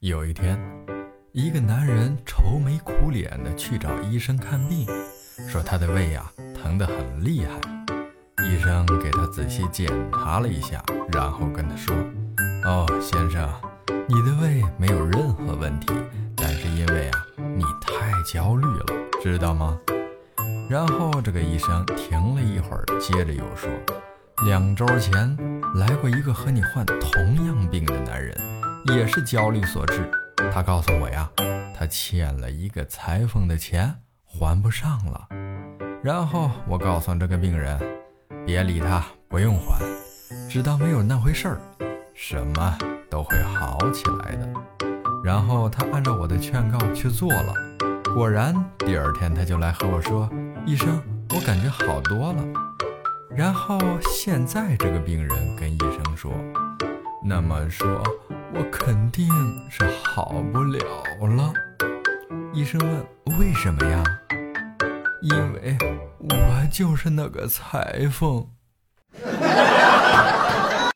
有一天，一个男人愁眉苦脸的去找医生看病，说他的胃呀疼得很厉害。医生给他仔细检查了一下，然后跟他说：“哦，先生，你的胃没有任何问题，但是因为啊你太焦虑了，知道吗？”然后这个医生停了一会儿，接着又说。两周前来过一个和你患同样病的男人，也是焦虑所致。他告诉我呀，他欠了一个裁缝的钱还不上了。然后我告诉这个病人，别理他，不用还，只当没有那回事儿，什么都会好起来的。然后他按照我的劝告去做了，果然第二天他就来和我说：“医生，我感觉好多了。”然后现在这个病人跟医生说：“那么说，我肯定是好不了了。”医生问：“为什么呀？”因为我就是那个裁缝。